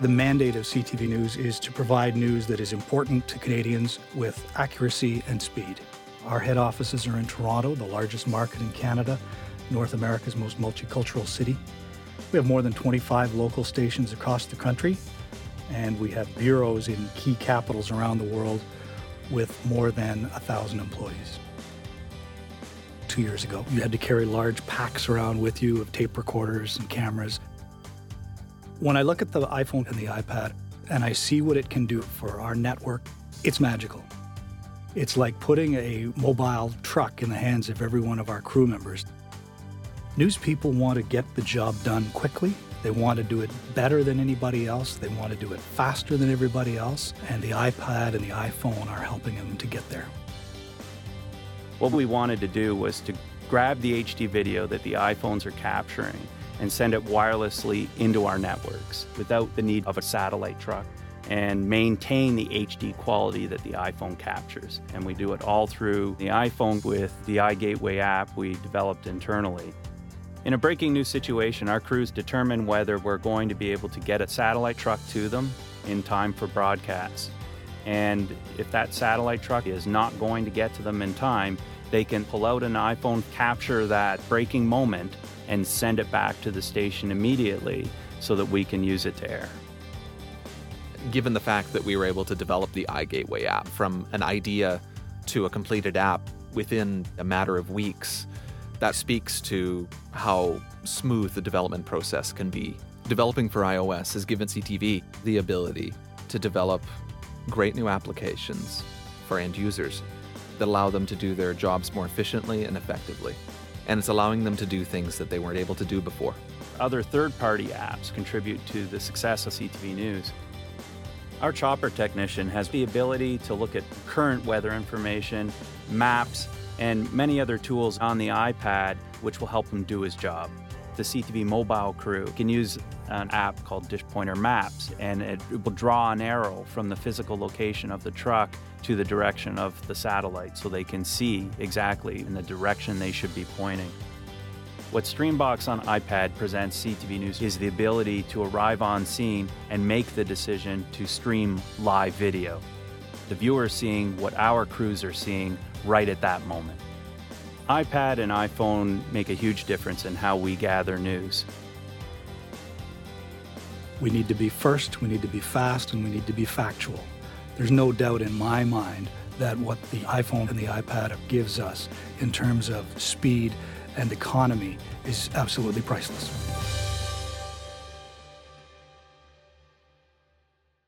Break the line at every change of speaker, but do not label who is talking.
The mandate of CTV News is to provide news that is important to Canadians with accuracy and speed. Our head offices are in Toronto, the largest market in Canada, North America's most multicultural city. We have more than 25 local stations across the country, and we have bureaus in key capitals around the world with more than 1,000 employees. Two years ago, you had to carry large packs around with you of tape recorders and cameras when I look at the iPhone and the iPad and I see what it can do for our network, it's magical. It's like putting a mobile truck in the hands of every one of our crew members. News people want to get the job done quickly. They want to do it better than anybody else. They want to do it faster than everybody else. And the iPad and the iPhone are helping them to get there.
What we wanted to do was to grab the HD video that the iPhones are capturing and send it wirelessly into our networks without the need of a satellite truck and maintain the HD quality that the iPhone captures. And we do it all through the iPhone with the iGateway app we developed internally. In a breaking news situation, our crews determine whether we're going to be able to get a satellite truck to them in time for broadcast. And if that satellite truck is not going to get to them in time, they can pull out an iPhone, capture that breaking moment, and send it back to the station immediately so that we can use it to air.
Given the fact that we were able to develop the iGateway app from an idea to a completed app within a matter of weeks, that speaks to how smooth the development process can be. Developing for iOS has given CTV the ability to develop great new applications for end users that allow them to do their jobs more efficiently and effectively and it's allowing them to do things that they weren't able to do before.
Other third party apps contribute to the success of CTV News. Our chopper technician has the ability to look at current weather information, maps, and many other tools on the iPad which will help him do his job. The CTV mobile crew can use an app called Dish Pointer Maps, and it will draw an arrow from the physical location of the truck to the direction of the satellite so they can see exactly in the direction they should be pointing. What Streambox on iPad presents CTV News is the ability to arrive on scene and make the decision to stream live video. The viewer is seeing what our crews are seeing right at that moment. iPad and iPhone make a huge difference in how we gather news.
We need to be first, we need to be fast, and we need to be factual. There's no doubt in my mind that what the iPhone and the iPad gives us in terms of speed and economy is absolutely priceless.